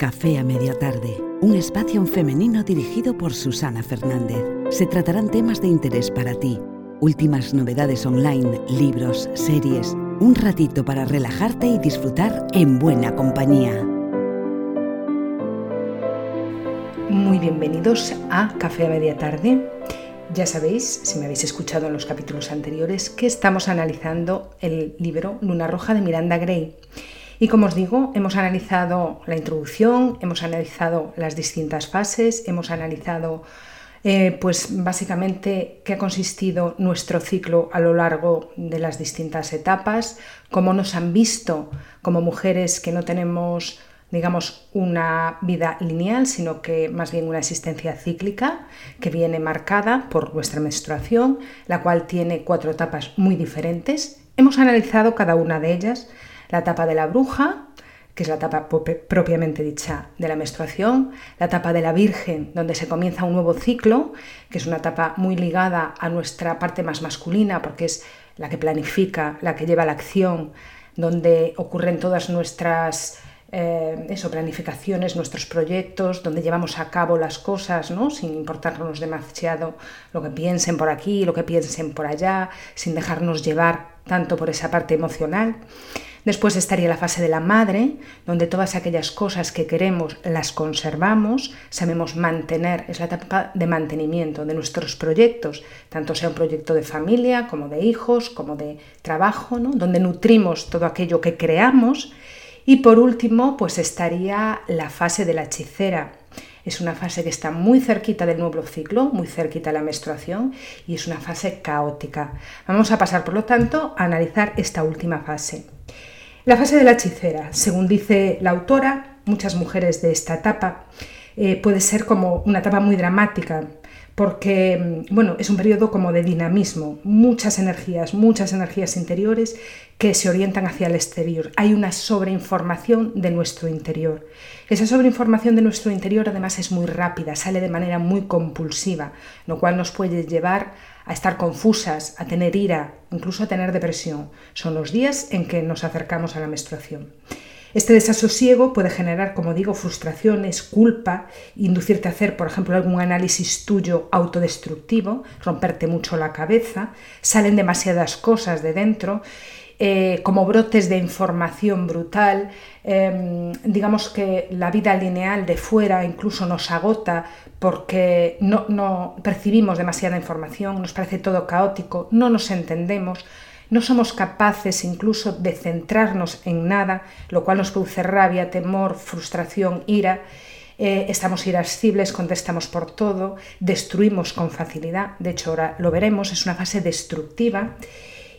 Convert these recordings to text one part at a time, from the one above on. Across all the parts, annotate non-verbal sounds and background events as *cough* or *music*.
Café a Media Tarde, un espacio femenino dirigido por Susana Fernández. Se tratarán temas de interés para ti, últimas novedades online, libros, series, un ratito para relajarte y disfrutar en buena compañía. Muy bienvenidos a Café a Media Tarde. Ya sabéis, si me habéis escuchado en los capítulos anteriores, que estamos analizando el libro Luna Roja de Miranda Gray. Y como os digo, hemos analizado la introducción, hemos analizado las distintas fases, hemos analizado eh, pues básicamente qué ha consistido nuestro ciclo a lo largo de las distintas etapas, cómo nos han visto como mujeres que no tenemos digamos, una vida lineal, sino que más bien una existencia cíclica que viene marcada por nuestra menstruación, la cual tiene cuatro etapas muy diferentes. Hemos analizado cada una de ellas, la etapa de la bruja, que es la etapa propiamente dicha de la menstruación, la etapa de la Virgen, donde se comienza un nuevo ciclo, que es una etapa muy ligada a nuestra parte más masculina, porque es la que planifica, la que lleva la acción, donde ocurren todas nuestras eh, eso, planificaciones, nuestros proyectos, donde llevamos a cabo las cosas, ¿no? sin importarnos demasiado lo que piensen por aquí, lo que piensen por allá, sin dejarnos llevar tanto por esa parte emocional. Después estaría la fase de la madre, donde todas aquellas cosas que queremos las conservamos, sabemos mantener, es la etapa de mantenimiento de nuestros proyectos, tanto sea un proyecto de familia como de hijos, como de trabajo, ¿no? donde nutrimos todo aquello que creamos. Y por último, pues estaría la fase de la hechicera, es una fase que está muy cerquita del nuevo ciclo, muy cerquita de la menstruación y es una fase caótica. Vamos a pasar, por lo tanto, a analizar esta última fase. La fase de la hechicera, según dice la autora, muchas mujeres de esta etapa, eh, puede ser como una etapa muy dramática, porque mm, bueno, es un periodo como de dinamismo, muchas energías, muchas energías interiores que se orientan hacia el exterior. Hay una sobreinformación de nuestro interior. Esa sobreinformación de nuestro interior además es muy rápida, sale de manera muy compulsiva, lo cual nos puede llevar a estar confusas, a tener ira, incluso a tener depresión. Son los días en que nos acercamos a la menstruación. Este desasosiego puede generar, como digo, frustraciones, culpa, inducirte a hacer, por ejemplo, algún análisis tuyo autodestructivo, romperte mucho la cabeza, salen demasiadas cosas de dentro, eh, como brotes de información brutal, em, digamos que la vida lineal de fuera incluso nos agota porque no, no percibimos demasiada información, nos parece todo caótico, no nos entendemos, no somos capaces incluso de centrarnos en nada, lo cual nos produce rabia, temor, frustración, ira. Eh, estamos irascibles, contestamos por todo, destruimos con facilidad, de hecho ahora lo veremos, es una fase destructiva.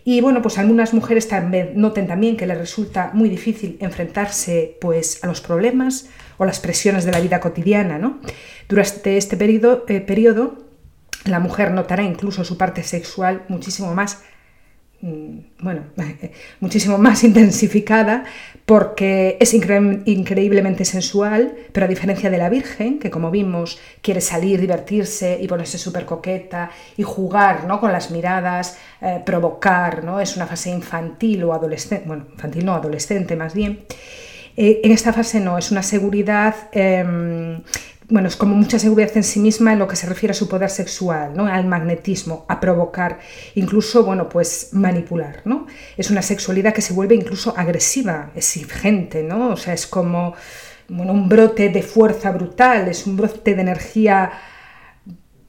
Y bueno, pues algunas mujeres también noten también que les resulta muy difícil enfrentarse pues, a los problemas o las presiones de la vida cotidiana. ¿no? Durante este periodo, eh, la mujer notará incluso su parte sexual muchísimo más bueno, *laughs* muchísimo más intensificada porque es increíblemente sensual, pero a diferencia de la Virgen, que como vimos quiere salir, divertirse y ponerse súper coqueta y jugar ¿no? con las miradas, eh, provocar, ¿no? es una fase infantil o adolescente, bueno, infantil no, adolescente más bien. Eh, en esta fase no, es una seguridad em, bueno, es como mucha seguridad en sí misma en lo que se refiere a su poder sexual, ¿no? al magnetismo, a provocar, incluso, bueno, pues manipular, ¿no? Es una sexualidad que se vuelve incluso agresiva, exigente, ¿no? O sea, es como bueno, un brote de fuerza brutal, es un brote de energía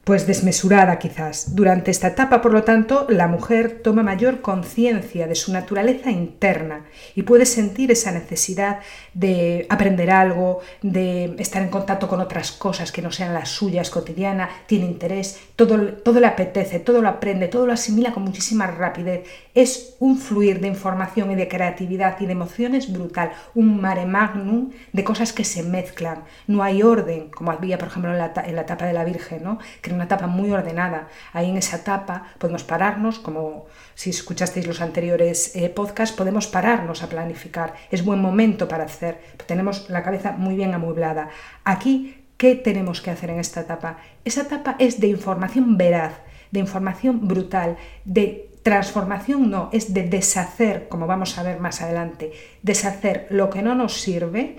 pues desmesurada quizás. Durante esta etapa, por lo tanto, la mujer toma mayor conciencia de su naturaleza interna y puede sentir esa necesidad de aprender algo, de estar en contacto con otras cosas que no sean las suyas cotidianas, tiene interés, todo, todo le apetece, todo lo aprende, todo lo asimila con muchísima rapidez. Es un fluir de información y de creatividad y de emociones brutal, un mare magnum de cosas que se mezclan. No hay orden, como había, por ejemplo, en la, en la etapa de la Virgen, ¿no? Una etapa muy ordenada. Ahí en esa etapa podemos pararnos, como si escuchasteis los anteriores eh, podcasts, podemos pararnos a planificar. Es buen momento para hacer. Tenemos la cabeza muy bien amueblada. Aquí, ¿qué tenemos que hacer en esta etapa? Esa etapa es de información veraz, de información brutal, de transformación no, es de deshacer, como vamos a ver más adelante, deshacer lo que no nos sirve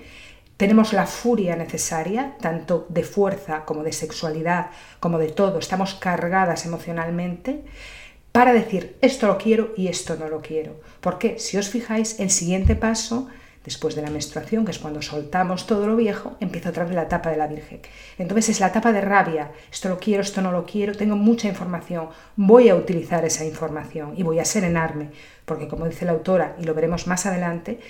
tenemos la furia necesaria, tanto de fuerza como de sexualidad, como de todo, estamos cargadas emocionalmente para decir esto lo quiero y esto no lo quiero. Porque si os fijáis, el siguiente paso después de la menstruación, que es cuando soltamos todo lo viejo, empieza otra vez la etapa de la Virgen. Entonces es la etapa de rabia, esto lo quiero, esto no lo quiero, tengo mucha información, voy a utilizar esa información y voy a serenarme, porque como dice la autora, y lo veremos más adelante,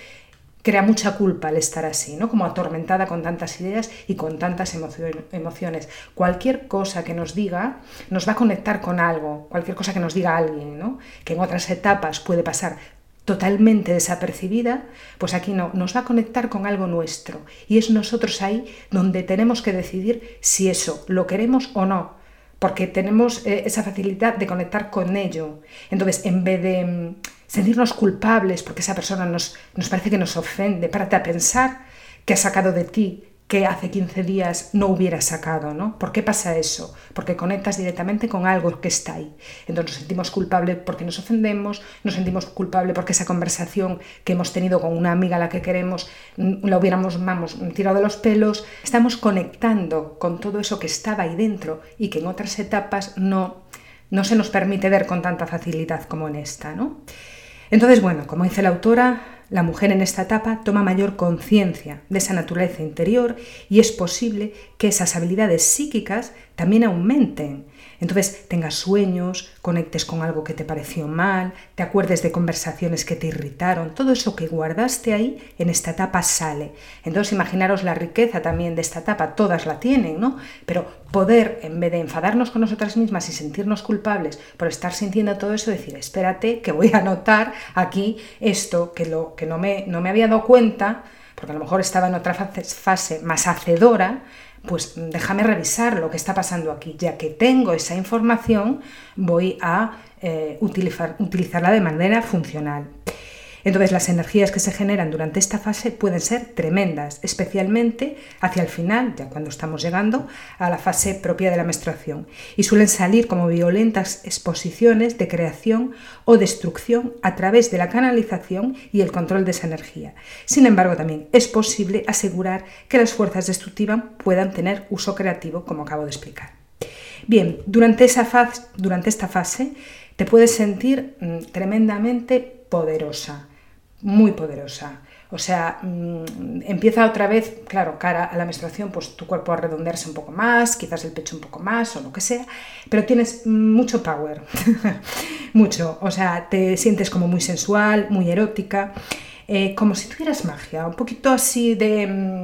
crea mucha culpa el estar así, ¿no? Como atormentada con tantas ideas y con tantas emociones. Cualquier cosa que nos diga nos va a conectar con algo, cualquier cosa que nos diga alguien, ¿no? Que en otras etapas puede pasar totalmente desapercibida, pues aquí no, nos va a conectar con algo nuestro. Y es nosotros ahí donde tenemos que decidir si eso lo queremos o no, porque tenemos eh, esa facilidad de conectar con ello. Entonces, en vez de mm, sentirnos culpables porque esa persona nos, nos parece que nos ofende, párate a pensar que ha sacado de ti que hace 15 días no hubiera sacado, ¿no? ¿Por qué pasa eso? Porque conectas directamente con algo que está ahí. Entonces nos sentimos culpables porque nos ofendemos, nos sentimos culpables porque esa conversación que hemos tenido con una amiga a la que queremos mm, la hubiéramos, vamos, tirado de los pelos. Estamos conectando con todo eso que estaba ahí dentro y que en otras etapas no, no se nos permite ver con tanta facilidad como en esta, ¿no? Entonces, bueno, como dice la autora, la mujer en esta etapa toma mayor conciencia de esa naturaleza interior y es posible que esas habilidades psíquicas también aumenten entonces tengas sueños, conectes con algo que te pareció mal, te acuerdes de conversaciones que te irritaron, todo eso que guardaste ahí en esta etapa sale. Entonces imaginaros la riqueza también de esta etapa, todas la tienen, ¿no? Pero poder, en vez de enfadarnos con nosotras mismas y sentirnos culpables por estar sintiendo todo eso, decir, espérate, que voy a notar aquí esto, que, lo, que no, me, no me había dado cuenta, porque a lo mejor estaba en otra fase más hacedora, pues déjame revisar lo que está pasando aquí. Ya que tengo esa información, voy a eh, utilizar, utilizarla de manera funcional. Entonces las energías que se generan durante esta fase pueden ser tremendas, especialmente hacia el final, ya cuando estamos llegando a la fase propia de la menstruación, y suelen salir como violentas exposiciones de creación o destrucción a través de la canalización y el control de esa energía. Sin embargo, también es posible asegurar que las fuerzas destructivas puedan tener uso creativo, como acabo de explicar. Bien, durante, esa durante esta fase te puedes sentir mm, tremendamente poderosa muy poderosa. O sea, mm, empieza otra vez, claro, cara a la menstruación, pues tu cuerpo a redondearse un poco más, quizás el pecho un poco más o lo que sea, pero tienes mucho power, *laughs* mucho. O sea, te sientes como muy sensual, muy erótica, eh, como si tuvieras magia, un poquito así de... Mm,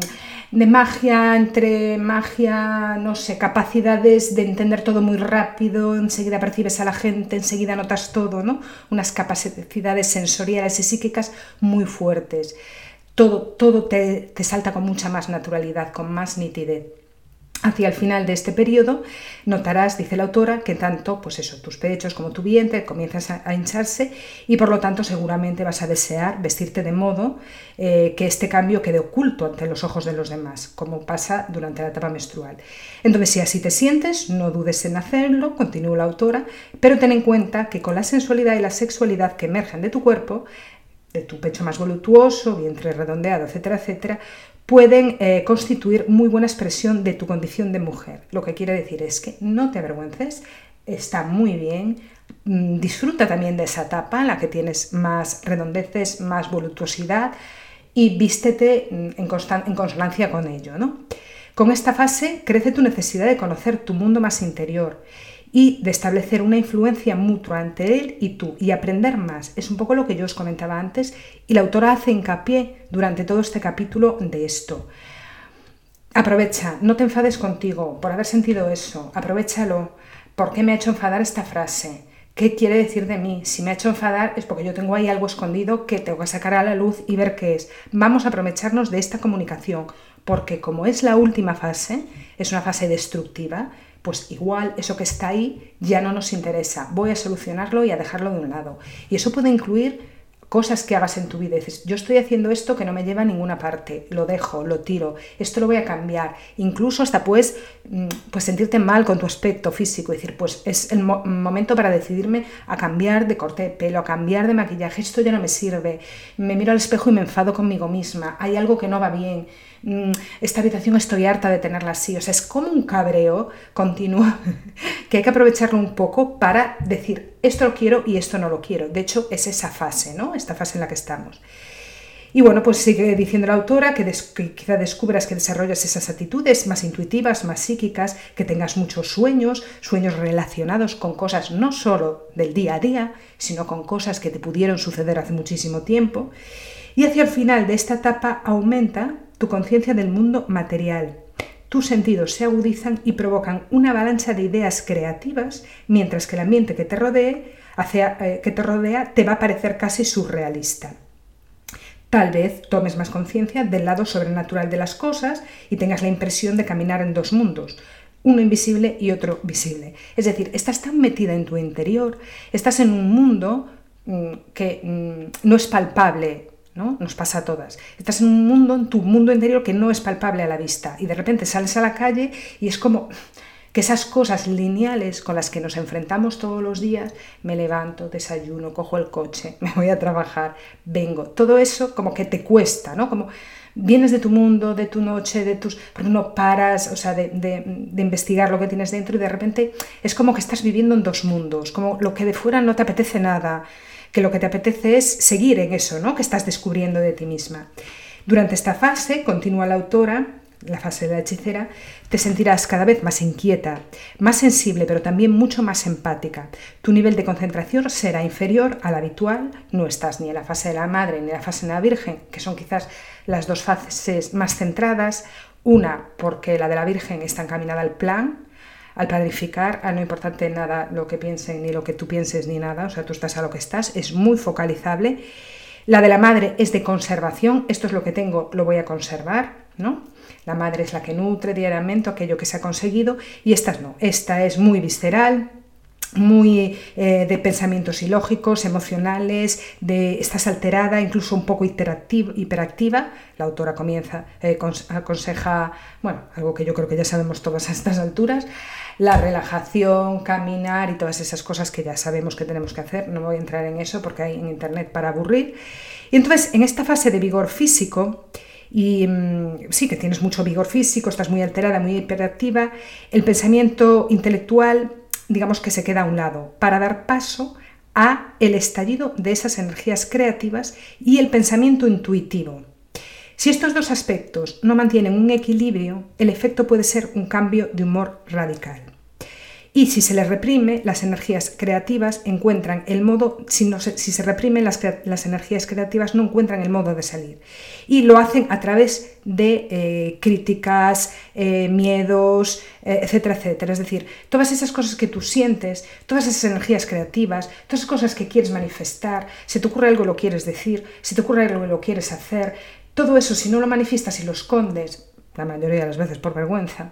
de magia, entre magia, no sé, capacidades de entender todo muy rápido, enseguida percibes a la gente, enseguida notas todo, ¿no? Unas capacidades sensoriales y psíquicas muy fuertes. Todo, todo te, te salta con mucha más naturalidad, con más nitidez. Hacia el final de este periodo notarás, dice la autora, que tanto pues eso, tus pechos como tu vientre comienzas a, hincharse y por lo tanto seguramente vas a desear vestirte de modo eh, que este cambio quede oculto ante los ojos de los demás, como pasa durante la etapa menstrual. Entonces, si así te sientes, no dudes en hacerlo, continúa la autora, pero ten en cuenta que con la sensualidad y la sexualidad que emergen de tu cuerpo, de tu pecho más voluptuoso, vientre redondeado, etcétera, etcétera, pueden eh, constituir muy buena expresión de tu condición de mujer. Lo que quiere decir es que no te avergüences, está muy bien, mm, disfruta también de esa etapa en la que tienes más redondeces, más voluptuosidad y vístete mm, en, en consonancia con ello. ¿no? Con esta fase crece tu necesidad de conocer tu mundo más interior y de establecer una influencia mutua entre él y tú y aprender más. Es un poco lo que yo os comentaba antes y la autora hace hincapié durante todo este capítulo de esto. Aprovecha, no te enfades contigo por haber sentido eso, aprovechalo. ¿Por qué me ha hecho enfadar esta frase? ¿Qué quiere decir de mí? Si me ha hecho enfadar es porque yo tengo ahí algo escondido que tengo que sacar a la luz y ver qué es. Vamos a aprovecharnos de esta comunicación, porque como es la última fase, es una fase destructiva, pues igual eso que está ahí ya no nos interesa, voy a solucionarlo y a dejarlo de un lado. Y eso puede incluir cosas que hagas en tu vida. Dices, yo estoy haciendo esto que no me lleva a ninguna parte, lo dejo, lo tiro, esto lo voy a cambiar. Incluso hasta puedes mm, pues, sentirte mal con tu aspecto físico, decir, pues es el momento para decidirme a cambiar de corte de pelo, a cambiar de maquillaje, esto ya no me sirve. Me miro al espejo y me enfado conmigo misma, hay algo que no va bien Mm, esta habitación estoy harta de tenerla así. O sea, es como un cabreo continuo *laughs* que hay que aprovecharlo un poco para decir esto lo quiero y esto no lo quiero. De hecho, es esa fase, ¿no? Esta fase en la que estamos. Y bueno, pues sigue diciendo la autora que, quizá descubras que desarrollas esas actitudes más intuitivas, más psíquicas, que tengas muchos sueños, sueños relacionados con cosas no solo del día a día, sino con cosas que te pudieron suceder hace muchísimo tiempo. Y hacia el final de esta etapa aumenta tu conciencia del mundo material. Tus sentidos se agudizan y provocan una avalancha de ideas creativas, mientras que el ambiente que te, rodee, eh, que te rodea te va a parecer casi surrealista. Tal vez tomes más conciencia del lado sobrenatural de las cosas y tengas la impresión de caminar en dos mundos, uno invisible y otro visible. Es decir, estás tan metida en tu interior, estás en un mundo mm, que mm, no es palpable ¿no? Nos pasa a todas. Estás en un mundo, en tu mundo interior que no es palpable a la vista y de repente sales a la calle y es como que esas cosas lineales con las que nos enfrentamos todos los días, me levanto, desayuno, cojo el coche, *laughs* me voy a trabajar, vengo, todo eso como que te cuesta, ¿no? Como vienes de tu mundo, de tu noche, de tus... porque no paras, o sea, de, de, investigar lo que tienes dentro y de repente es como que estás viviendo en dos mundos, como lo que de fuera no te apetece nada, que lo que te apetece es seguir en eso, ¿no? Que estás descubriendo de ti misma. Durante esta fase, continúa la autora, la fase de la hechicera, te sentirás cada vez más inquieta, más sensible, pero también mucho más empática. Tu nivel de concentración será inferior al habitual, no estás ni en la fase de la madre ni en la fase de la virgen, que son quizás las dos fases más centradas, una porque la de la virgen está encaminada al plan, al planificar, a no importarte nada lo que piensen, ni lo que tú pienses, ni nada, o sea, tú estás a lo que estás, es muy focalizable. La de la madre es de conservación, esto es lo que tengo, lo voy a conservar, ¿no? La madre es la que nutre diariamente aquello que se ha conseguido y esta no, esta es muy visceral, muy eh, de pensamientos ilógicos, emocionales, de estás alterada, incluso un poco hiperactiva. La autora comienza, eh, aconseja, bueno, algo que yo creo que ya sabemos todas a estas alturas, la relajación, caminar y todas esas cosas que ya sabemos que tenemos que hacer. No voy a entrar en eso porque hay en internet para aburrir. Y entonces, en esta fase de vigor físico, y mm, sí que tienes mucho vigor físico, estás muy alterada, muy hiperactiva, el pensamiento intelectual digamos que se queda a un lado, para dar paso a el estallido de esas energías creativas y el pensamiento intuitivo. Si estos dos aspectos no mantienen un equilibrio, el efecto puede ser un cambio de humor radical. Y si se les reprime, las energías creativas encuentran el modo, si, no se, si se reprimen las, las, energías creativas, no encuentran el modo de salir. Y lo hacen a través de eh, críticas, eh, miedos, eh, etcétera, etcétera. Es decir, todas esas cosas que tú sientes, todas esas energías creativas, todas esas cosas que quieres manifestar, si te ocurre algo lo quieres decir, si te ocurre algo lo quieres hacer, todo eso si no lo manifiestas y lo escondes, la mayoría de las veces por vergüenza,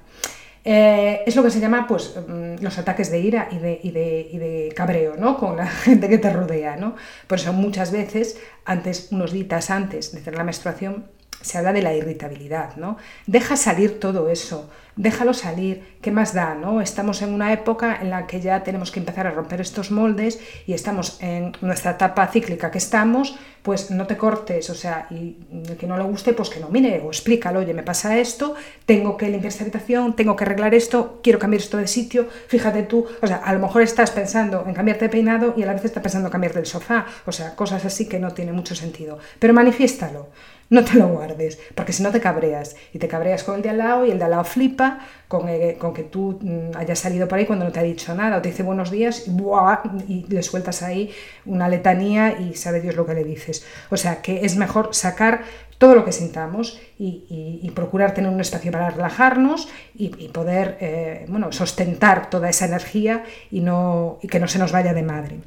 eh, es lo que se llama pues, mm, los ataques de ira y de, y, de, y de, cabreo ¿no? con la *laughs* gente que te rodea. ¿no? Por eso muchas veces, antes, unos días antes de hacer la menstruación, se habla de la irritabilidad. ¿no? Deja salir todo eso, déjalo salir, ¿qué más da? ¿no? Estamos en una época en la que ya tenemos que empezar a romper estos moldes y estamos en nuestra etapa cíclica que estamos, pues no te cortes, o sea, y el que no le guste, pues que no mire o explícalo, oye, me pasa esto, tengo que limpiar esta habitación, tengo que arreglar esto, quiero cambiar esto de sitio, fíjate tú, o sea, a lo mejor estás pensando en cambiarte de peinado y a la vez estás pensando en cambiarte el sofá, o sea, cosas así que no tiene mucho sentido, pero manifiéstalo no te lo guardes, porque si no te cabreas. Y te cabreas con el de al lado y el de al lado flipa con, eh, con que tú mm, hayas salido por ahí cuando no te ha dicho nada, o te dice buenos días y, y le sueltas ahí una letanía y sabe Dios lo que le dices. O sea que es mejor sacar todo lo que sintamos y, procurar tener un espacio para relajarnos y, poder eh, bueno, sostentar toda esa energía y, no, y que no se nos vaya de madre.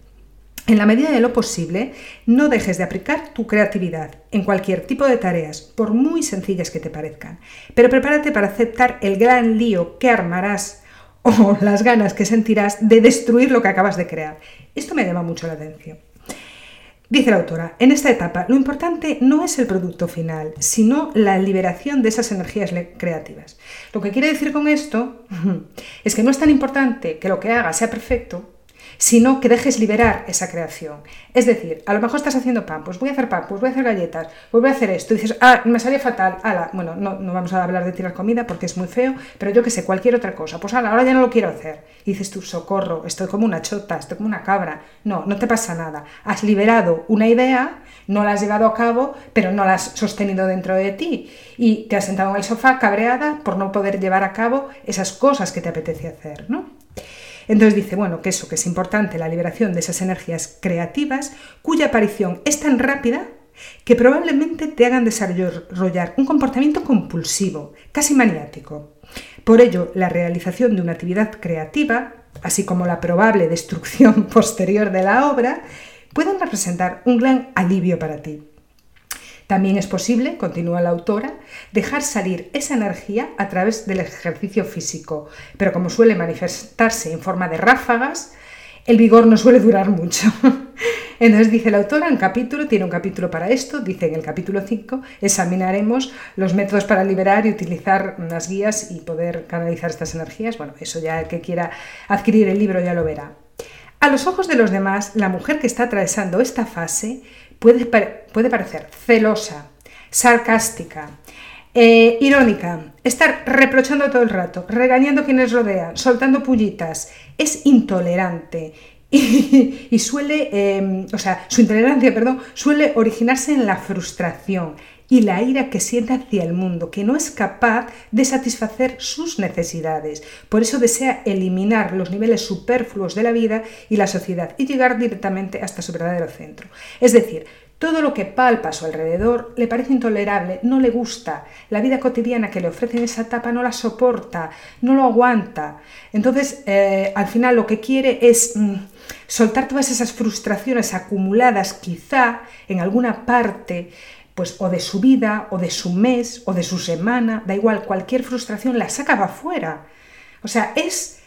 En la medida de lo posible, no dejes de aplicar tu creatividad en cualquier tipo de tareas, por muy sencillas que te parezcan, pero prepárate para aceptar el gran lío que armarás *laughs* o las ganas que sentirás de destruir lo que acabas de crear. Esto me llama mucho la atención. Dice la autora, en esta etapa lo importante no es el producto final, sino la liberación de esas energías creativas. Lo que quiere decir con esto *laughs* es que no es tan importante que lo que haga sea perfecto, sino que dejes liberar esa creación. Es decir, a lo mejor estás haciendo pan, pues voy a hacer pan, pues voy a hacer galletas, pues voy a hacer esto, y dices, ah, me salió fatal, ala, bueno, no, no vamos a hablar de tirar comida porque es muy feo, pero yo que sé, cualquier otra cosa, pues ala, ahora ya no lo quiero hacer. Dices tú, socorro, estoy como una chota, estoy como una cabra. No, no te pasa nada. Has liberado una idea, no la has llevado a cabo, pero no la has sostenido dentro de ti. Y te has sentado en el sofá cabreada por no poder llevar a cabo esas cosas que te apetece hacer, ¿no? Entonces dice, bueno, que eso, que es importante la liberación de esas energías creativas cuya aparición es tan rápida que probablemente te hagan desarrollar un comportamiento compulsivo, casi maniático. Por ello, la realización de una actividad creativa, así como la probable destrucción *laughs* posterior de la obra, pueden representar un gran alivio para ti. También es posible, continúa la autora, dejar salir esa energía a través del ejercicio físico, pero como suele manifestarse en forma de ráfagas, el vigor no suele durar mucho. *laughs* Entonces dice la autora, un capítulo, tiene un capítulo para esto, dice en el capítulo 5, examinaremos los métodos para liberar y utilizar las guías y poder canalizar estas energías. Bueno, eso ya el que quiera adquirir el libro ya lo verá. A los ojos de los demás, la mujer que está atravesando esta fase puede, puede parecer celosa, sarcástica, eh, irónica, estar reprochando todo el rato, regañando a quienes rodean, soltando pullitas, es intolerante *laughs* y, suele, em, o sea, su intolerancia, perdón, suele originarse en la frustración y la ira que siente hacia el mundo, que no es capaz de satisfacer sus necesidades. Por eso desea eliminar los niveles superfluos de la vida y la sociedad y llegar directamente hasta su verdadero centro. Es decir, todo lo que palpa a su alrededor le parece intolerable, no le gusta. La vida cotidiana que le ofrece en esa etapa no la soporta, no lo aguanta. Entonces, eh, al final lo que quiere es mm, soltar todas esas frustraciones acumuladas quizá en alguna parte, pues o de su vida, o de su mes, o de su semana, da igual, cualquier frustración la saca afuera. O sea, es,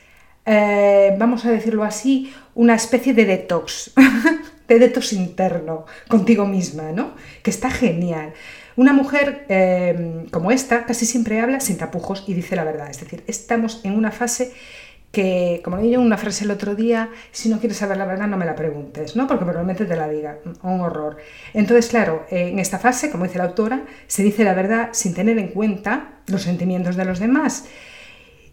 eh, vamos a decirlo así, una especie de detox. *laughs* de detox interno contigo misma, ¿no? Que está genial. Una mujer em, como esta casi siempre habla sin tapujos y dice la verdad. Es decir, estamos en una fase que, como leí yo una frase el otro día, si no quieres saber la verdad no me la preguntes, ¿no? Porque probablemente te la diga, un horror. Entonces, claro, en esta fase, como dice la autora, se dice la verdad sin tener en cuenta los sentimientos de los demás.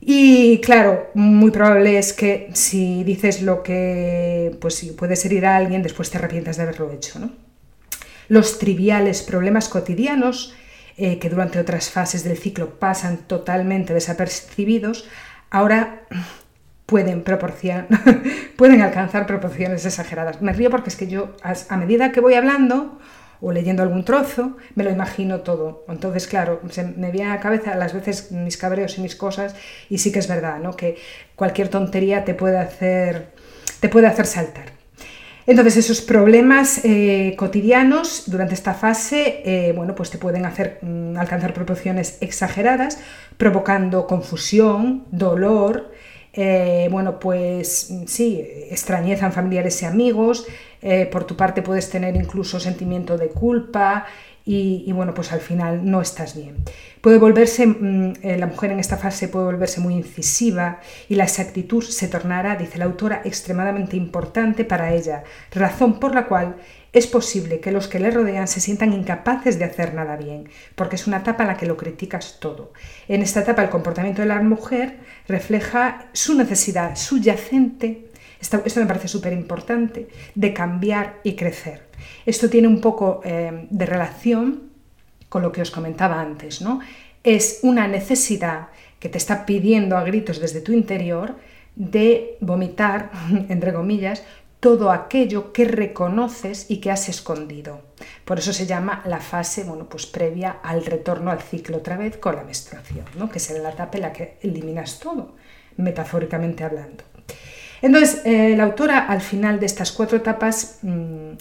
Y claro, muy probable es que si dices lo que pues si puedes herir a alguien, después te arrepientas de haberlo hecho. ¿no? Los triviales problemas cotidianos, eh, que durante otras fases del ciclo pasan totalmente desapercibidos, ahora pueden, *laughs* pueden alcanzar proporciones exageradas. Me río porque es que yo, a medida que voy hablando, o leyendo algún trozo, me lo imagino todo. Entonces, claro, se me viene a la cabeza las veces mis cabreos y mis cosas y sí que es verdad, ¿no? Que cualquier tontería te puede hacer, te puede hacer saltar. Entonces, esos problemas eh, cotidianos durante esta fase, eh, bueno, pues te pueden hacer mm, alcanzar proporciones exageradas, provocando confusión, dolor, eh, bueno, pues mm, sí, extrañezan familiares y amigos, eh, por tu parte puedes tener incluso sentimiento de culpa y, bueno, pues al final no estás bien. Puede volverse, mm, eh, la mujer en esta fase puede volverse muy incisiva y la exactitud se tornará, dice la autora, extremadamente importante para ella, razón por la cual es posible que los que le rodean se sientan incapaces de hacer nada bien, porque es una etapa en la que lo criticas todo. En esta etapa el comportamiento de la mujer refleja su necesidad subyacente, esto, me parece súper importante, de cambiar y crecer. Esto tiene un poco eh, de relación con lo que os comentaba antes, ¿no? Es una necesidad que te está pidiendo a gritos desde tu interior de vomitar, *laughs* entre comillas, todo aquello que reconoces y que has escondido. Por eso se llama la fase bueno, pues previa al retorno al ciclo otra vez con la menstruación, ¿no? que será la etapa en la que eliminas todo, metafóricamente hablando. Entonces, eh, la autora al final de estas cuatro etapas mm,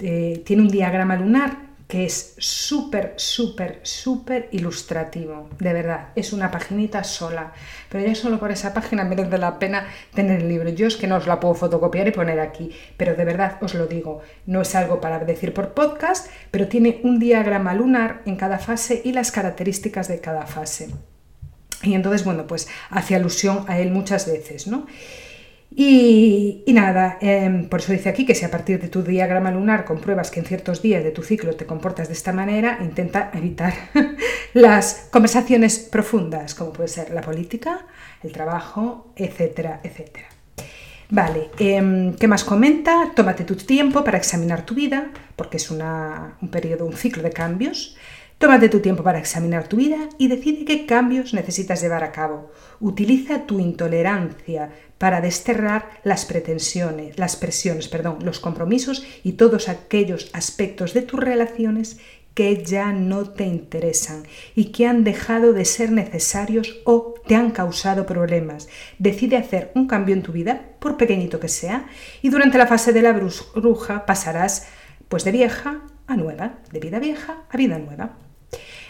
eh, tiene un diagrama lunar que es súper, súper, súper ilustrativo. De verdad, es una paginita sola. Pero ya solo por esa página *laughs* merece la pena tener el libro. Yo es que no os la puedo fotocopiar y poner aquí, pero de verdad os lo digo. No es algo para decir por podcast, pero tiene un diagrama lunar en cada fase y las características de cada fase. Y entonces, bueno, pues hace alusión a él muchas veces, ¿no? Y, nada, em, por eso dice aquí que si a partir de tu diagrama lunar compruebas que en ciertos días de tu ciclo te comportas de esta manera, intenta evitar *laughs* las conversaciones profundas, como puede ser la política, el trabajo, etcétera, etcétera. Vale, em, ¿qué más comenta? Tómate tu tiempo para examinar tu vida, porque es un periodo, un ciclo de cambios. Tómate tu tiempo para examinar tu vida y decide qué cambios necesitas llevar a cabo. Utiliza tu intolerancia para desterrar las pretensiones, las presiones, perdón, los compromisos y todos aquellos aspectos de tus relaciones que ya no te interesan y que han dejado de ser necesarios o te han causado problemas. Decide hacer un cambio en tu vida, por pequeñito que sea, y durante la fase de la bruja pasarás pues de vieja a nueva, de vida vieja a vida nueva.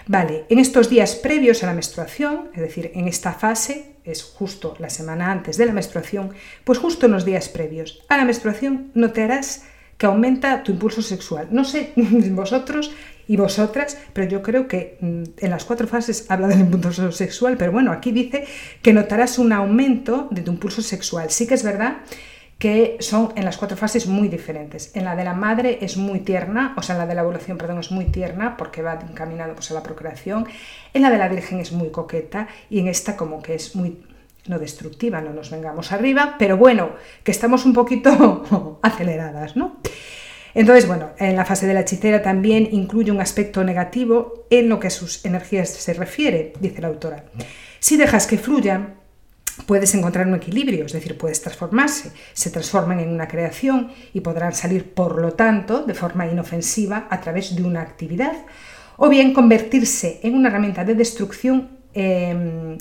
Vale, en estos días previos a la menstruación, es decir, en esta fase, es justo la semana antes de la menstruación, pues justo en los días previos a la menstruación notarás que aumenta tu impulso sexual. No sé *laughs* vosotros y vosotras, pero yo creo que mm, en las cuatro fases habla del impulso sexual, pero bueno, aquí dice que notarás un aumento de tu impulso sexual. Sí que es verdad que son en las cuatro fases muy diferentes. En la de la madre es muy tierna, o sea, en la de la evolución, perdón, es muy tierna porque va encaminado pues, a la procreación. En la de la Virgen es muy coqueta y en esta como que es muy no destructiva, no nos vengamos arriba, pero bueno, que estamos un poquito *laughs* aceleradas, ¿no? Entonces, bueno, en la fase de la hechicera también incluye un aspecto negativo en lo que a sus energías se refiere, dice la autora. Si dejas que fluyan, puedes encontrar un equilibrio, es decir, puedes transformarse, se transforman en una creación y podrán salir, por lo tanto, de forma inofensiva a través de una actividad, o bien convertirse en una herramienta de destrucción em,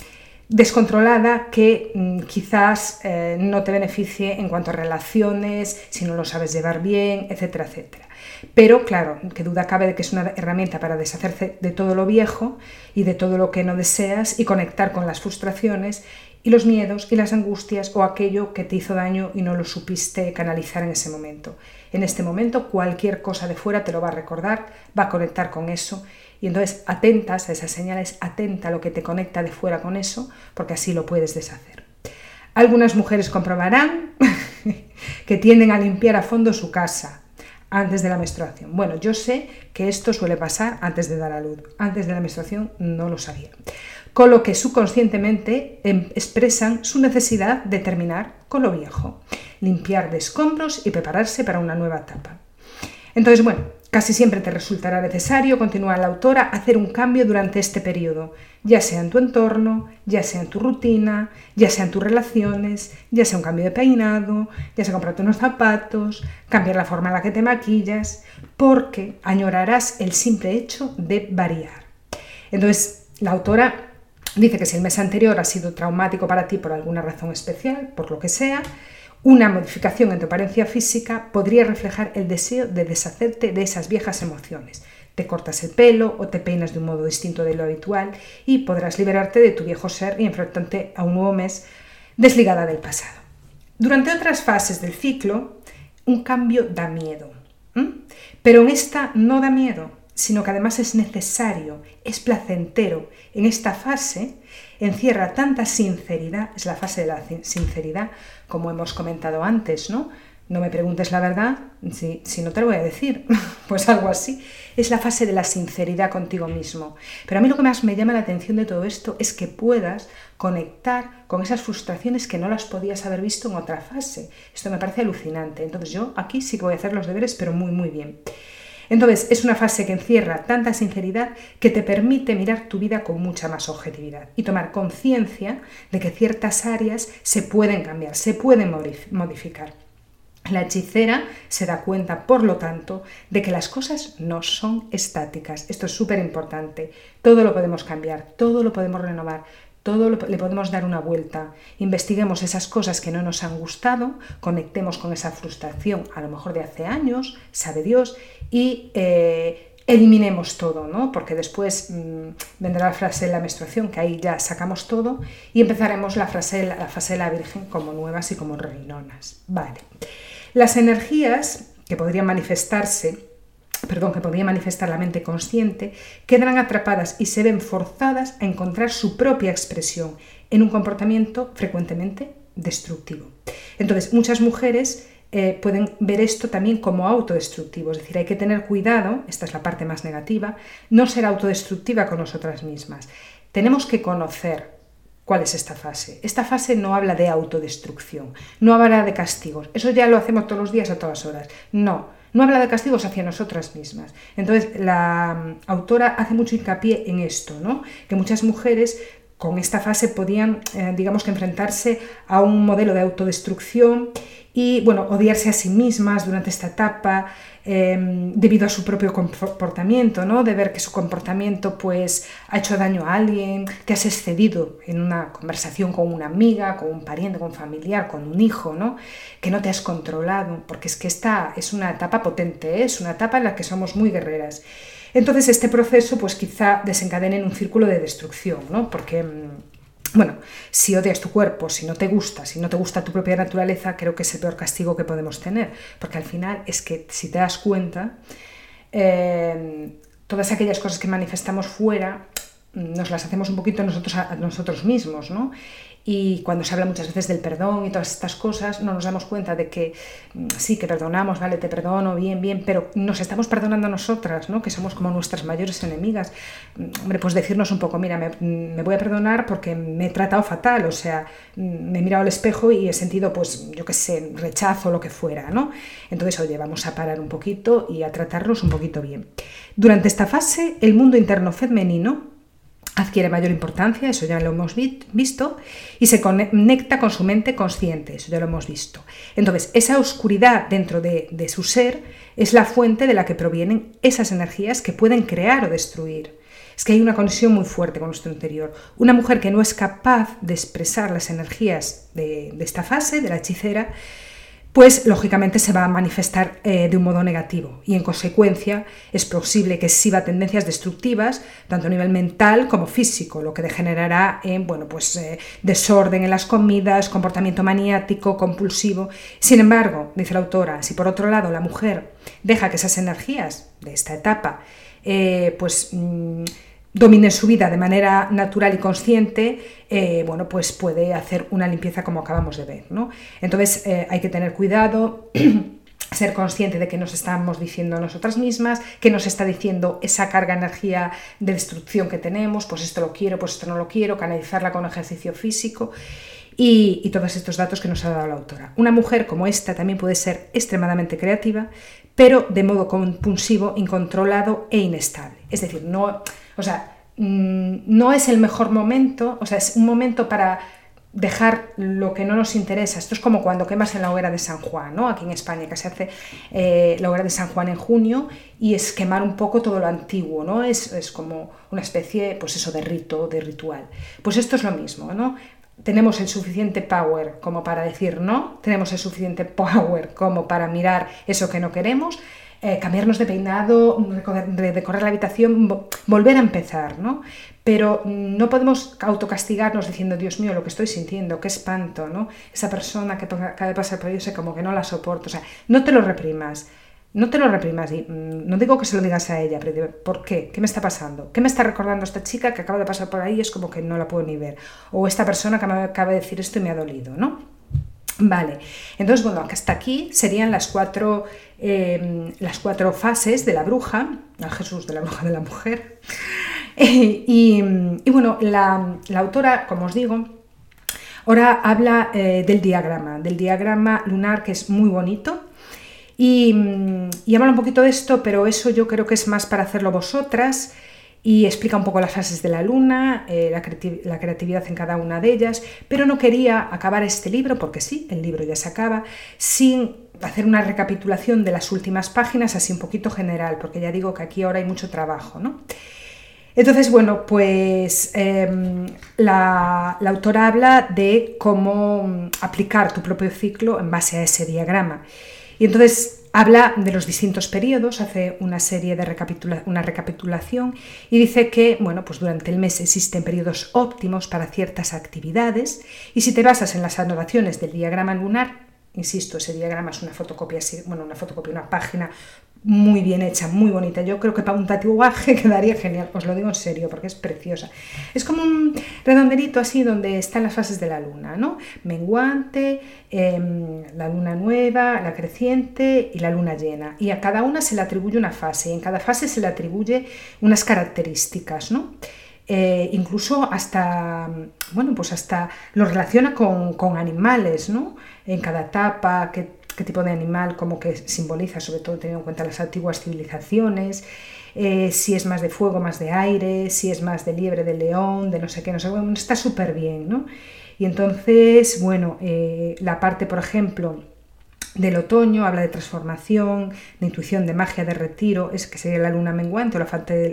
descontrolada que mm, quizás eh, no te beneficie en cuanto a relaciones, si no lo sabes llevar bien, etcétera, etcétera. Pero claro, que duda cabe de que es una herramienta para deshacerse de todo lo viejo y de todo lo que no deseas y conectar con las frustraciones y los miedos y las angustias o aquello que te hizo daño y no lo supiste canalizar en ese momento. En este momento cualquier cosa de fuera te lo va a recordar, va a conectar con eso y entonces atentas a esas señales, atenta a lo que te conecta de fuera con eso, porque así lo puedes deshacer. Algunas mujeres comprobarán *laughs* que tienden a limpiar a fondo su casa antes de la menstruación. Bueno, yo sé que esto suele pasar antes de dar a luz. Antes de la menstruación no lo sabía con lo que subconscientemente em, expresan su necesidad de terminar con lo viejo, limpiar de escombros y prepararse para una nueva etapa. Entonces, bueno, casi siempre te resultará necesario, continúa la autora, hacer un cambio durante este periodo, ya sea en tu entorno, ya sea en tu rutina, ya sea en tus relaciones, ya sea un cambio de peinado, ya sea comprarte unos zapatos, cambiar la forma en la que te maquillas, porque añorarás el simple hecho de variar. Entonces, la autora Dice que si el mes anterior ha sido traumático para ti por alguna razón especial, por lo que sea, una modificación en tu apariencia física podría reflejar el deseo de deshacerte de esas viejas emociones. Te cortas el pelo o te peinas de un modo distinto de lo habitual y podrás liberarte de tu viejo ser y enfrentarte a un nuevo mes desligada del pasado. Durante otras fases del ciclo, un cambio da miedo. Pero en esta no da miedo, sino que además es necesario, es placentero. En esta fase encierra tanta sinceridad, es la fase de la sinceridad, como hemos comentado antes, ¿no? No me preguntes la verdad, si, si, no te lo voy a decir, *laughs* pues algo así. Es la fase de la sinceridad contigo mismo. Pero a mí lo que más me llama la atención de todo esto es que puedas conectar con esas frustraciones que no las podías haber visto en otra fase. Esto me parece alucinante. Entonces yo aquí sí que voy a hacer los deberes, pero muy, muy bien. Entonces, es una fase que encierra tanta sinceridad que te permite mirar tu vida con mucha más objetividad y tomar conciencia de que ciertas áreas se pueden cambiar, se pueden modificar. La hechicera se da cuenta, por lo tanto, de que las cosas no son estáticas. Esto es súper importante. Todo lo podemos cambiar, todo lo podemos renovar, todo le podemos dar una vuelta. Investiguemos esas cosas que no nos han gustado, conectemos con esa frustración, a lo mejor de hace años, sabe Dios, y eh, eliminemos todo, ¿no? Porque después mm, vendrá la frase de la menstruación, que ahí ya sacamos todo, y empezaremos la, frase, la de la Virgen como nuevas y como reinonas. Vale. Las energías que podrían manifestarse, perdón, que podría manifestar la mente consciente, quedarán atrapadas y se ven forzadas a encontrar su propia expresión en un comportamiento frecuentemente destructivo. Entonces, muchas mujeres eh, pueden ver esto también como autodestructivo, es decir, hay que tener cuidado, esta es la parte más negativa, no ser autodestructiva con nosotras mismas. Tenemos que conocer cuál es esta fase. Esta fase no habla de autodestrucción, no habla de castigos, eso ya lo hacemos todos los días a todas horas. No, no habla de castigos hacia nosotras mismas. Entonces, la mm, autora hace mucho hincapié en esto, ¿no? que muchas mujeres con esta fase podían, eh, digamos que, enfrentarse a un modelo de autodestrucción y bueno, odiarse a sí mismas durante esta etapa em, debido a su propio comportamiento, ¿no? de ver que su comportamiento pues, ha hecho daño a alguien, que has excedido en una conversación con una amiga, con un pariente, con un familiar, con un hijo, ¿no? que no te has controlado, porque es que esta es una etapa potente, ¿eh? es una etapa en la que somos muy guerreras. Entonces este proceso pues quizá desencadene en un círculo de destrucción, ¿no? porque mm, bueno, si odias tu cuerpo, si no te gusta, si no te gusta tu propia naturaleza, creo que es el peor castigo que podemos tener, porque al final es que si te das cuenta, eh, todas aquellas cosas que manifestamos fuera nos las hacemos un poquito nosotros a nosotros mismos, ¿no? Y cuando se habla muchas veces del perdón y todas estas cosas, no nos damos cuenta de que mm, sí, que perdonamos, vale, te perdono, bien, bien, pero nos estamos perdonando a nosotras, ¿no? que somos como nuestras mayores enemigas. Mm, hombre, pues decirnos un poco, mira, me, voy a perdonar porque me he tratado fatal, o sea, mm, me he mirado al espejo y he sentido, pues, yo qué sé, rechazo, lo que fuera, ¿no? Entonces, oye, vamos a parar un poquito y a tratarnos un poquito bien. Durante esta fase, el mundo interno femenino adquiere mayor importancia, eso ya lo hemos visto, y se conecta con su mente consciente, eso ya lo hemos visto. Entonces, esa oscuridad dentro de, su ser es la fuente de la que provienen esas energías que pueden crear o destruir. Es que hay una conexión muy fuerte con nuestro interior. Una mujer que no es capaz de expresar las energías de esta fase, de la hechicera, pues lógicamente se va a manifestar eh, de un modo negativo y en consecuencia es posible que exhiba tendencias destructivas tanto a nivel mental como físico, lo que degenerará en bueno, pues, eh, desorden en las comidas, comportamiento maniático, compulsivo. Sin embargo, dice la autora, si por otro lado la mujer deja que esas energías de esta etapa eh, pues mm, domine su vida de manera natural y consciente, eh, bueno, pues puede hacer una limpieza como acabamos de ver. ¿no? Entonces eh, hay que tener cuidado. *clears throat* ser consciente de que nos estamos diciendo nosotras mismas, que nos está diciendo esa carga energía de destrucción que tenemos, pues esto lo quiero, pues esto no lo quiero, canalizarla con ejercicio físico y, todos estos datos que nos ha dado la autora. Una mujer como esta también puede ser extremadamente creativa, pero de modo compulsivo, incontrolado e inestable. Es decir, no, o sea, mm, no es el mejor momento, o sea, es un momento para dejar lo que no nos interesa. Esto es como cuando quemas en la hoguera de San Juan, ¿no? Aquí en España, que se hace eh, la hoguera de San Juan en junio y es quemar un poco todo lo antiguo, ¿no? Es, es, como una especie, pues eso, de rito, de ritual. Pues esto es lo mismo, ¿no? Tenemos el suficiente power como para decir no, tenemos el suficiente *laughs* power como para mirar eso que no queremos, eh, cambiarnos de peinado, decorar la habitación, volver a empezar, ¿no? Pero no podemos autocastigarnos diciendo, Dios mío, lo que estoy sintiendo, qué espanto, ¿no? Esa persona que acaba de pasar por ello, como que no la soporto. O sea, no te lo reprimas. No te lo reprimas, mm, no digo que se lo digas a ella, pero ¿por qué? ¿Qué me está pasando? ¿Qué me está recordando esta chica que acaba de pasar por ahí y es como que no la puedo ni ver? O esta persona que me acaba de decir esto y me ha dolido, ¿no? Vale, entonces bueno, hasta aquí serían las cuatro, em, las cuatro fases de la bruja, a Jesús de la bruja de la mujer. *laughs* y, bueno, la, autora, como os digo, ahora habla eh, del diagrama, del diagrama lunar que es muy bonito. Y, y habla un poquito de esto, pero eso yo creo que es más para hacerlo vosotras y explica un poco las fases de la luna, eh, la, creatividad en cada una de ellas, pero no quería acabar este libro, porque sí, el libro ya se acaba, sin hacer una recapitulación de las últimas páginas, así un poquito general, porque ya digo que aquí ahora hay mucho trabajo, ¿no? Entonces, bueno, pues em, la, la, autora habla de cómo aplicar tu propio ciclo en base a ese diagrama. Y entonces Habla de los distintos periodos, hace una serie de una recapitulación y dice que bueno, pues durante el mes existen periodos óptimos para ciertas actividades y si te basas en las anotaciones del diagrama lunar, insisto, ese diagrama es una fotocopia, bueno, una fotocopia, una página muy bien hecha, muy bonita. Yo creo que para un tatuaje *laughs* quedaría genial, os lo digo en serio, porque es preciosa. Es como un redonderito así donde están las fases de la luna, ¿no? Menguante, em, la luna nueva, la creciente y la luna llena. Y a cada una se le atribuye una fase, y en cada fase se le atribuye unas características, ¿no? Eh, incluso hasta, bueno, pues hasta lo relaciona con, con animales, ¿no? En cada etapa, que qué tipo de animal como que simboliza, sobre todo teniendo en cuenta las antiguas civilizaciones, eh, si es más de fuego, más de aire, si es más de liebre, de león, de no sé qué, no sé, bueno, está súper bien, ¿no? Y entonces, bueno, eh, la parte, por ejemplo, del otoño habla de transformación, de intuición, de magia, de retiro, es que sería la luna menguante o la,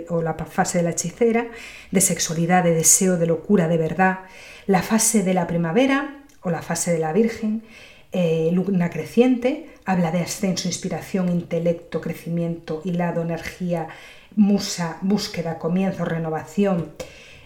o la fase de la hechicera, de sexualidad, de deseo, de locura, de verdad, la fase de la primavera o la fase de la Virgen, eh, luna creciente, habla de ascenso, inspiración, intelecto, crecimiento, hilado, energía, musa, búsqueda, comienzo, renovación.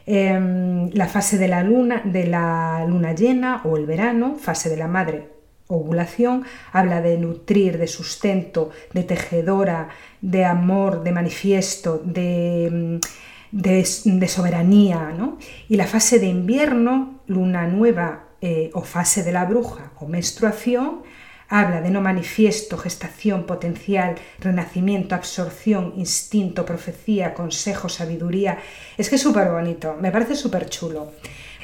Em, la fase de la luna, de la luna llena o el verano, fase de la madre, ovulación, habla de nutrir, de sustento, de tejedora, de amor, de manifiesto, de, de, soberanía. Y la fase de invierno, luna nueva, eh, o fase de la bruja o menstruación, habla de no manifiesto, gestación, potencial, renacimiento, absorción, instinto, profecía, consejo, sabiduría. Es que es súper bonito, me parece súper chulo.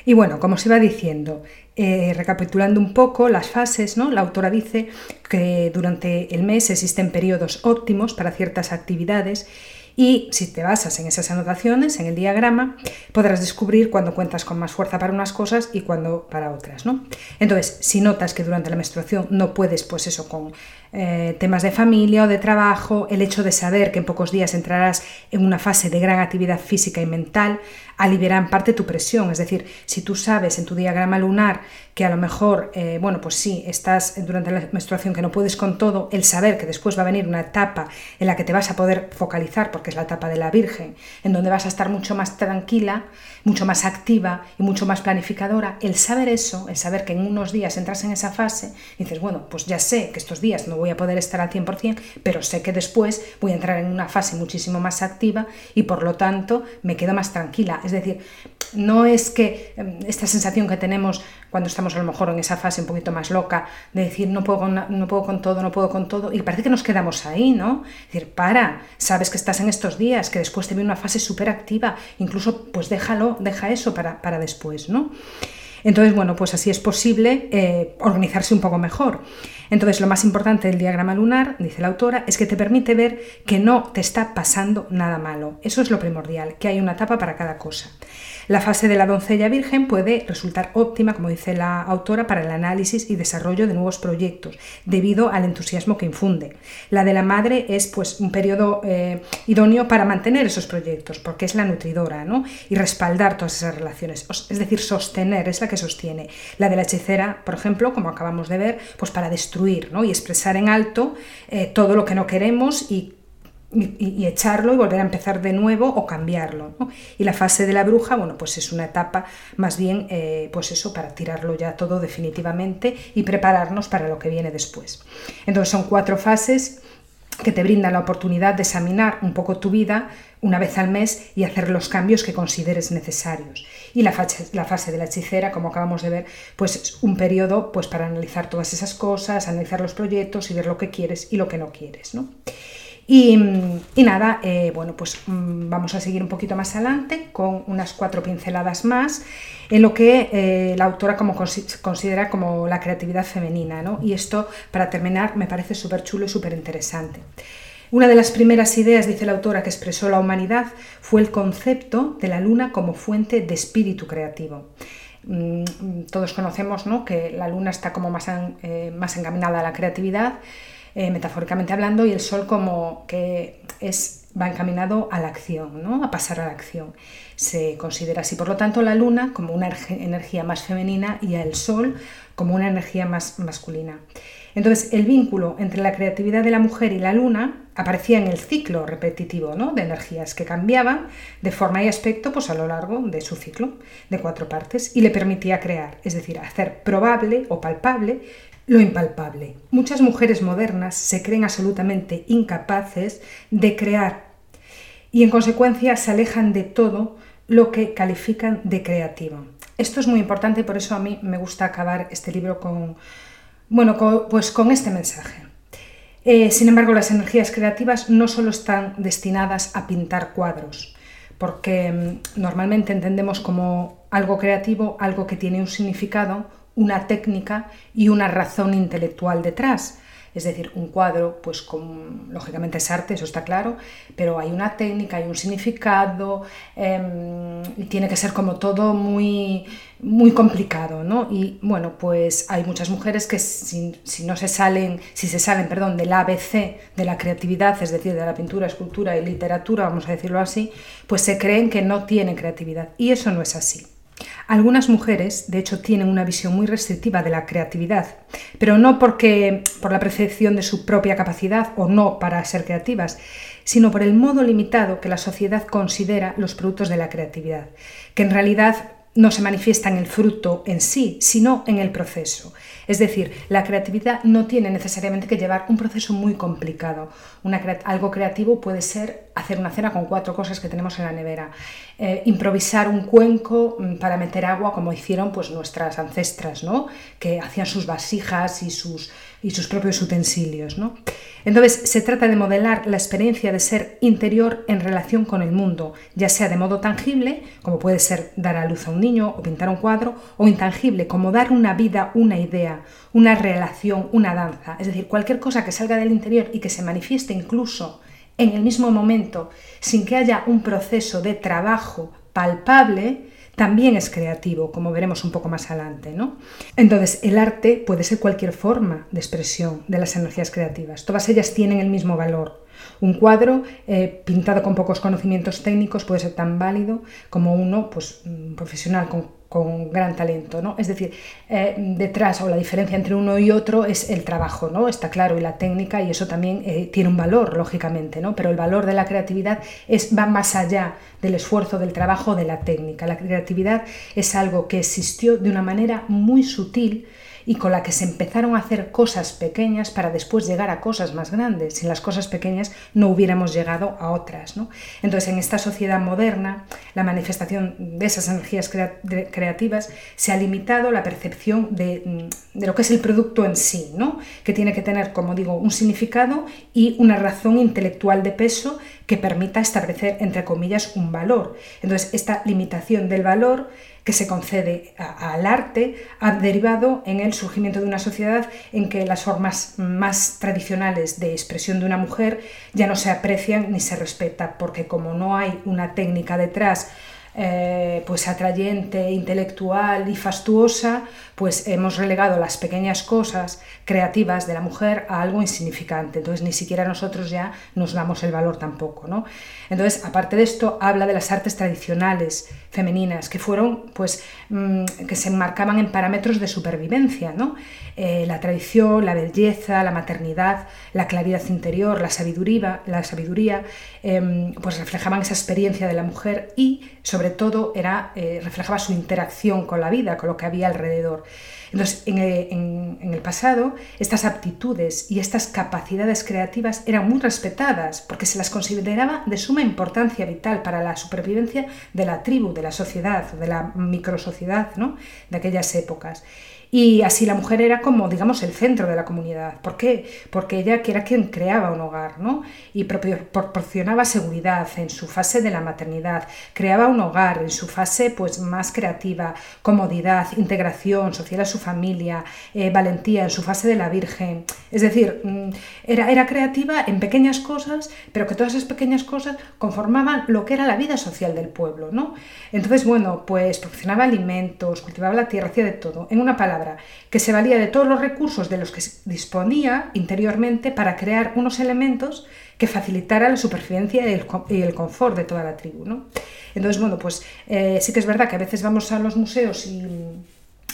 Y bueno, como se va diciendo, eh, recapitulando un poco las fases, ¿no? la autora dice que durante el mes existen periodos óptimos para ciertas actividades y si te basas en esas anotaciones, en el diagrama, podrás descubrir cuando cuentas con más fuerza para unas cosas y cuando para otras. ¿no? Entonces, si notas que durante la menstruación no puedes, pues eso, con eh, temas de familia o de trabajo, el hecho de saber que en pocos días entrarás en una fase de gran actividad física y mental, aliviará en parte tu presión. Es decir, si tú sabes en tu diagrama lunar que a lo mejor, eh, bueno, pues sí, estás durante la menstruación que no puedes con todo, el saber que después va a venir una etapa en la que te vas a poder focalizar, porque es la etapa de la Virgen, en donde vas a estar mucho más tranquila, mucho más activa y mucho más planificadora, el saber eso, el saber que en unos días entras en esa fase, dices, bueno, pues ya sé que estos días no voy a poder estar al 100%, pero sé que después voy a entrar en una fase muchísimo más activa y por lo tanto me quedo más tranquila. Es decir, no es que em, esta sensación que tenemos cuando estamos a lo mejor en esa fase un poquito más loca de decir no puedo con, no puedo con todo, no puedo con todo, y parece que nos quedamos ahí, ¿no? Es decir, para, sabes que estás en estos días, que después te viene una fase súper activa, incluso pues déjalo, deja eso para, para después, ¿no? Entonces, bueno, pues así es posible eh, organizarse un poco mejor. Entonces, lo más importante del diagrama lunar, dice la autora, es que te permite ver que no te está pasando nada malo. Eso es lo primordial, que hay una etapa para cada cosa. La fase de la doncella virgen puede resultar óptima, como dice la autora, para el análisis y desarrollo de nuevos proyectos, debido al entusiasmo que infunde. La de la madre es pues, un periodo eh, idóneo para mantener esos proyectos, porque es la nutridora, ¿no? Y respaldar todas esas relaciones, es decir, sostener, es la que sostiene. La de la hechicera, por ejemplo, como acabamos de ver, pues para destruir ¿no? y expresar en alto eh, todo lo que no queremos y y, echarlo y volver a empezar de nuevo o cambiarlo. Y la fase de la bruja, bueno, pues es una etapa más bien, eh, pues eso, para tirarlo ya todo definitivamente y prepararnos para lo que viene después. Entonces son cuatro fases que te brindan la oportunidad de examinar un poco tu vida una vez al mes y hacer los cambios que consideres necesarios. Y la fase, la fase de la hechicera, como acabamos de ver, pues es un periodo pues, para analizar todas esas cosas, analizar los proyectos y ver lo que quieres y lo que no quieres. ¿no? Y, nada, eh, bueno, pues mm, vamos a seguir un poquito más adelante con unas cuatro pinceladas más en lo que eh, la autora como considera como la creatividad femenina, ¿no? Y esto, para terminar, me parece súper chulo y súper interesante. Una de las primeras ideas, dice la autora, que expresó la humanidad fue el concepto de la luna como fuente de espíritu creativo. Mm, todos conocemos ¿no? que la luna está como más, eh, más encaminada a la creatividad eh, metafóricamente hablando, y el Sol como que es, va encaminado a la acción, ¿no? a pasar a la acción. Se considera así, por lo tanto, la luna como una energía más femenina y el sol como una energía más masculina. Entonces, el vínculo entre la creatividad de la mujer y la luna aparecía en el ciclo repetitivo ¿no? de energías que cambiaban de forma y aspecto pues, a lo largo de su ciclo de cuatro partes y le permitía crear, es decir, hacer probable o palpable lo impalpable. Muchas mujeres modernas se creen absolutamente incapaces de crear y en consecuencia se alejan de todo lo que califican de creativo. Esto es muy importante y por eso a mí me gusta acabar este libro con, bueno, pues con este mensaje. Eh, sin embargo, las energías creativas no solo están destinadas a pintar cuadros, porque mm, normalmente entendemos como algo creativo algo que tiene un significado, una técnica y una razón intelectual detrás. Es decir, un cuadro, pues con, lógicamente es arte, eso está claro, pero hay una técnica, hay un significado, em, y tiene que ser como todo muy, muy complicado, ¿no? Y bueno, pues hay muchas mujeres que si, no se salen, si se salen, perdón, del ABC de la creatividad, es decir, de la pintura, escultura y literatura, vamos a decirlo así, pues se creen que no tienen creatividad. Y eso no es así. Algunas mujeres, de hecho, tienen una visión muy restrictiva de la creatividad, pero no porque por la percepción de su propia capacidad o no para ser creativas, sino por el modo limitado que la sociedad considera los productos de la creatividad, que en realidad no se manifiesta en el fruto en sí, sino en el proceso. Es decir, la creatividad no tiene necesariamente que llevar un proceso muy complicado. algo creativo puede ser hacer una cena con cuatro cosas que tenemos en la nevera, eh, improvisar un cuenco mm, para meter agua como hicieron pues, nuestras ancestras, ¿no? que hacían sus vasijas y sus, y sus propios utensilios. ¿no? Entonces, se trata de modelar la experiencia de ser interior en relación con el mundo, ya sea de modo tangible, como puede ser dar a luz a un niño o pintar un cuadro, o intangible, como dar una vida, una idea, una relación, una danza. Es decir, cualquier cosa que salga del interior y que se manifieste incluso en el mismo momento, sin que haya un proceso de trabajo palpable, también es creativo, como veremos un poco más adelante. ¿no? Entonces, el arte puede ser cualquier forma de expresión de las energías creativas. Todas ellas tienen el mismo valor. Un cuadro eh, pintado con pocos conocimientos técnicos puede ser tan válido como uno pues, profesional con con gran talento, ¿no? Es decir, eh, detrás o la diferencia entre uno y otro es el trabajo, ¿no? Está claro, y la técnica, y eso también eh, tiene un valor, lógicamente, ¿no? Pero el valor de la creatividad es, va más allá del esfuerzo, del trabajo, de la técnica. La creatividad es algo que existió de una manera muy sutil, y con la que se empezaron a hacer cosas pequeñas para después llegar a cosas más grandes. Sin las cosas pequeñas no hubiéramos llegado a otras. ¿no? Entonces, en esta sociedad moderna, la manifestación de esas energías creativas se ha limitado la percepción de, mm, de, lo que es el producto en sí, ¿no? que tiene que tener, como digo, un significado y una razón intelectual de peso que permita establecer, entre comillas, un valor. Entonces, esta limitación del valor que se concede al arte ha derivado en el surgimiento de una sociedad en que las formas más tradicionales de expresión de una mujer ya no se aprecian ni se respetan, porque como no hay una técnica detrás eh, pues atrayente, intelectual y fastuosa, pues hemos relegado las pequeñas cosas creativas de la mujer a algo insignificante. Entonces ni siquiera nosotros ya nos damos el valor tampoco. ¿no? Entonces, aparte de esto, habla de las artes tradicionales femeninas que fueron, pues, mm, que se enmarcaban en parámetros de supervivencia, ¿no? Eh, la tradición, la belleza, la maternidad, la claridad interior, la sabiduría, la sabiduría em, pues reflejaban esa experiencia de la mujer y, sobre todo, era, eh, reflejaba su interacción con la vida, con lo que había alrededor. Entonces, en, el pasado, estas aptitudes y estas capacidades creativas eran muy respetadas porque se las consideraba de suma importancia vital para la supervivencia de la tribu, de la sociedad, de la microsociedad ¿no? de aquellas épocas. Y así la mujer era como, digamos, el centro de la comunidad. ¿Por qué? Porque ella era quien creaba un hogar, ¿no? Y proporcionaba seguridad en su fase de la maternidad, creaba un hogar en su fase pues, más creativa, comodidad, integración social a su familia, eh, valentía en su fase de la Virgen. Es decir, mm, era, era creativa en pequeñas cosas, pero que todas esas pequeñas cosas conformaban lo que era la vida social del pueblo, ¿no? Entonces, bueno, pues proporcionaba alimentos, cultivaba la tierra, hacía de todo. En una palabra, que se valía de todos los recursos de los que disponía interiormente para crear unos elementos que facilitaran la supervivencia y el, confort de toda la tribu. ¿no? Entonces, bueno, pues eh, sí que es verdad que a veces vamos a los museos y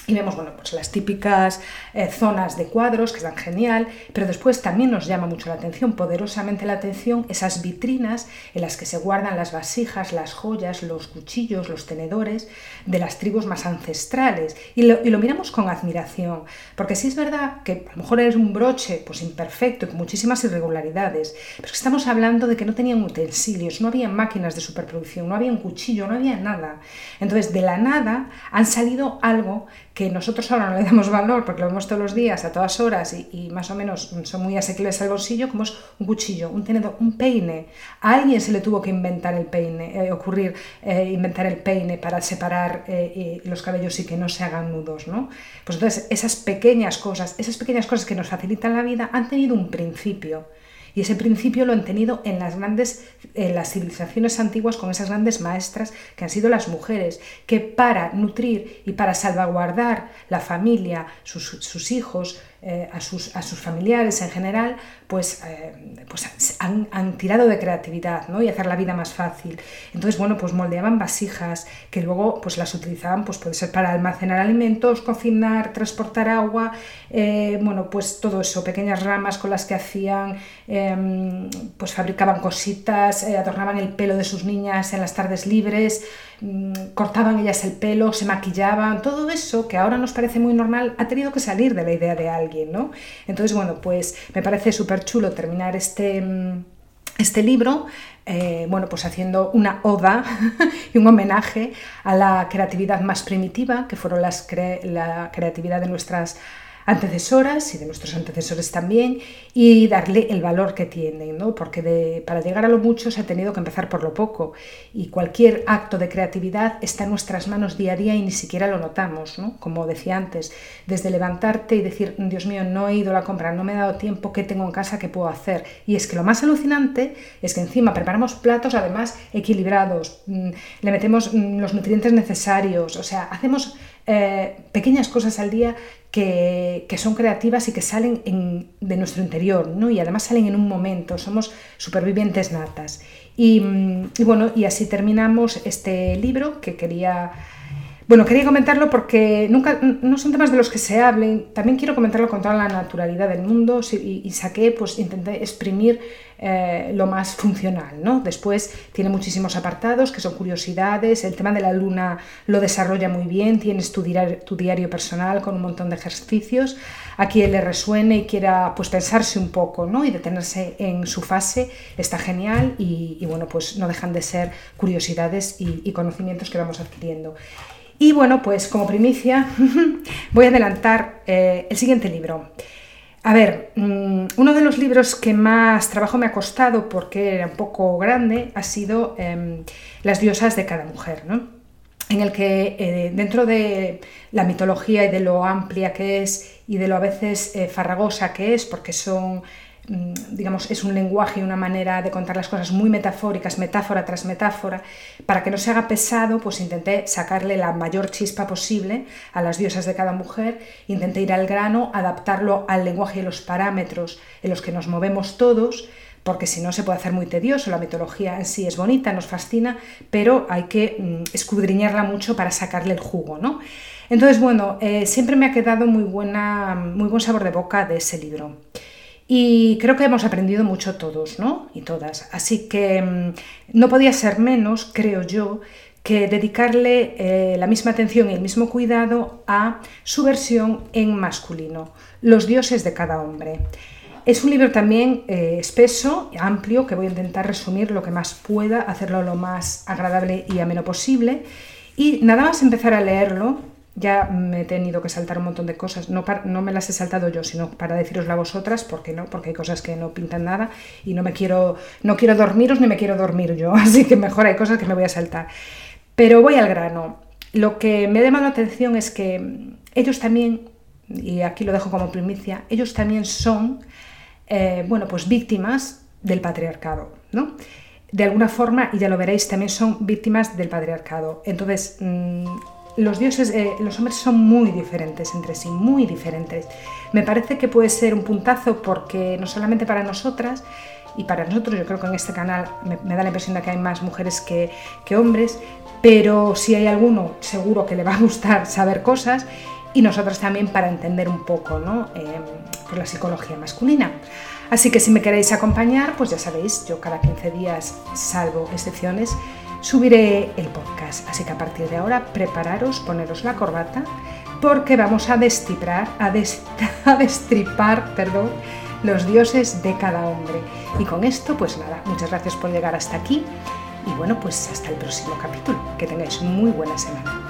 y vemos bueno, pues las típicas eh, zonas de cuadros que están genial, pero después también nos llama mucho la atención, poderosamente la atención, esas vitrinas en las que se guardan las vasijas, las joyas, los cuchillos, los tenedores de las tribus más ancestrales. Y lo, miramos con admiración, porque sí es verdad que a lo mejor es un broche pues imperfecto y con muchísimas irregularidades, pero estamos hablando de que no tenían utensilios, no había máquinas de superproducción, no había un cuchillo, no había nada. Entonces, de la nada han salido algo que nosotros ahora no le damos valor porque lo vemos todos los días, a todas horas y, más o menos son muy asequibles al bolsillo, como es un cuchillo, un tenedor, un peine. A alguien se le tuvo que inventar el peine, eh, ocurrir eh, inventar el peine para separar eh, los cabellos y que no se hagan nudos, ¿no? Pues entonces esas pequeñas cosas, esas pequeñas cosas que nos facilitan la vida han tenido un principio. Y ese principio lo han tenido en las grandes, en las civilizaciones antiguas con esas grandes maestras que han sido las mujeres, que para nutrir y para salvaguardar la familia, sus, sus hijos, eh, a, sus, a, sus, familiares en general, pues, eh, pues han, han, tirado de creatividad ¿no? y hacer la vida más fácil. Entonces, bueno, pues moldeaban vasijas que luego pues las utilizaban, pues puede ser para almacenar alimentos, cocinar, transportar agua, eh, bueno, pues todo eso, pequeñas ramas con las que hacían, em, pues fabricaban cositas, adornaban el pelo de sus niñas en las tardes libres, cortaban ellas el pelo, se maquillaban, todo eso que ahora nos parece muy normal, ha tenido que salir de la idea de alguien ¿no? Entonces, bueno, pues me parece súper chulo terminar este, mm, este libro, eh, bueno, pues haciendo una oda *laughs* y un homenaje a la creatividad más primitiva, que fueron las la creatividad de nuestras antecesoras y de nuestros antecesores también y darle el valor que tienen, ¿no? porque para llegar a lo mucho se ha tenido que empezar por lo poco y cualquier acto de creatividad está en nuestras manos día a día y ni siquiera lo notamos, ¿no? como decía antes, desde levantarte y decir, Dios mío, no he ido a la compra, no me he dado tiempo, ¿qué tengo en casa, qué puedo hacer? Y es que lo más alucinante es que encima preparamos platos además equilibrados, mm, le metemos mm, los nutrientes necesarios, o sea, hacemos eh, pequeñas cosas al día que, son creativas y que salen de nuestro interior, ¿no? Y además salen en un momento, somos supervivientes natas. Y, y bueno, y así terminamos este libro que quería bueno, quería comentarlo porque nunca, no son temas de los que se hablen, también quiero comentarlo con toda la naturalidad del mundo y, saqué, pues intenté exprimir eh, lo más funcional, ¿no? Después tiene muchísimos apartados que son curiosidades, el tema de la luna lo desarrolla muy bien, tienes tu diario, tu diario personal con un montón de ejercicios, a quien le resuene y quiera pues pensarse un poco, ¿no? Y detenerse en su fase está genial y, bueno, pues no dejan de ser curiosidades y conocimientos que vamos adquiriendo. Y bueno, pues como primicia *laughs* voy a adelantar eh, el siguiente libro. A ver, mm, uno de los libros que más trabajo me ha costado porque era un poco grande ha sido em, Las diosas de cada mujer, ¿no? en el que eh, dentro de la mitología y de lo amplia que es y de lo a veces eh, farragosa que es, porque son digamos, es un lenguaje y una manera de contar las cosas muy metafóricas, metáfora tras metáfora, para que no se haga pesado, pues intenté sacarle la mayor chispa posible a las diosas de cada mujer, intenté ir al grano, adaptarlo al lenguaje y los parámetros en los que nos movemos todos, porque si no se puede hacer muy tedioso, la mitología en sí es bonita, nos fascina, pero hay que mm, escudriñarla mucho para sacarle el jugo, ¿no? Entonces, bueno, eh, siempre me ha quedado muy, buena, muy buen sabor de boca de ese libro. Y creo que hemos aprendido mucho todos, ¿no? Y todas. Así que mm, no podía ser menos, creo yo, que dedicarle eh, la misma atención y el mismo cuidado a su versión en masculino, Los dioses de cada hombre. Es un libro también eh, espeso, amplio, que voy a intentar resumir lo que más pueda, hacerlo lo más agradable y ameno posible. Y nada más empezar a leerlo, ya me he tenido que saltar un montón de cosas. No, no me las he saltado yo, sino para decirosla a vosotras, porque no, porque hay cosas que no pintan nada y no me quiero, no quiero dormiros ni me quiero dormir yo, *laughs* así que mejor hay cosas que me voy a saltar. Pero voy al grano. Lo que me ha llamado la atención es que ellos también, y aquí lo dejo como primicia, ellos también son, eh, bueno, pues víctimas del patriarcado, ¿no? De alguna forma, y ya lo veréis, también son víctimas del patriarcado. Entonces, mm, los dioses, eh, los hombres son muy diferentes entre sí, muy diferentes. Me parece que puede ser un puntazo porque no solamente para nosotras, y para nosotros, yo creo que en este canal me, da la impresión de que hay más mujeres que, hombres, pero si hay alguno, seguro que le va a gustar saber cosas y nosotros también para entender un poco ¿no? Eh, por la psicología masculina. Así que si me queréis acompañar, pues ya sabéis, yo cada 15 días, salvo excepciones, subiré el podcast. Así que a partir de ahora, prepararos, poneros la corbata, porque vamos a destripar, a, *laughs* a destripar perdón, los dioses de cada hombre. Y con esto, pues nada, muchas gracias por llegar hasta aquí y bueno, pues hasta el próximo capítulo. Que tengáis muy buena semana.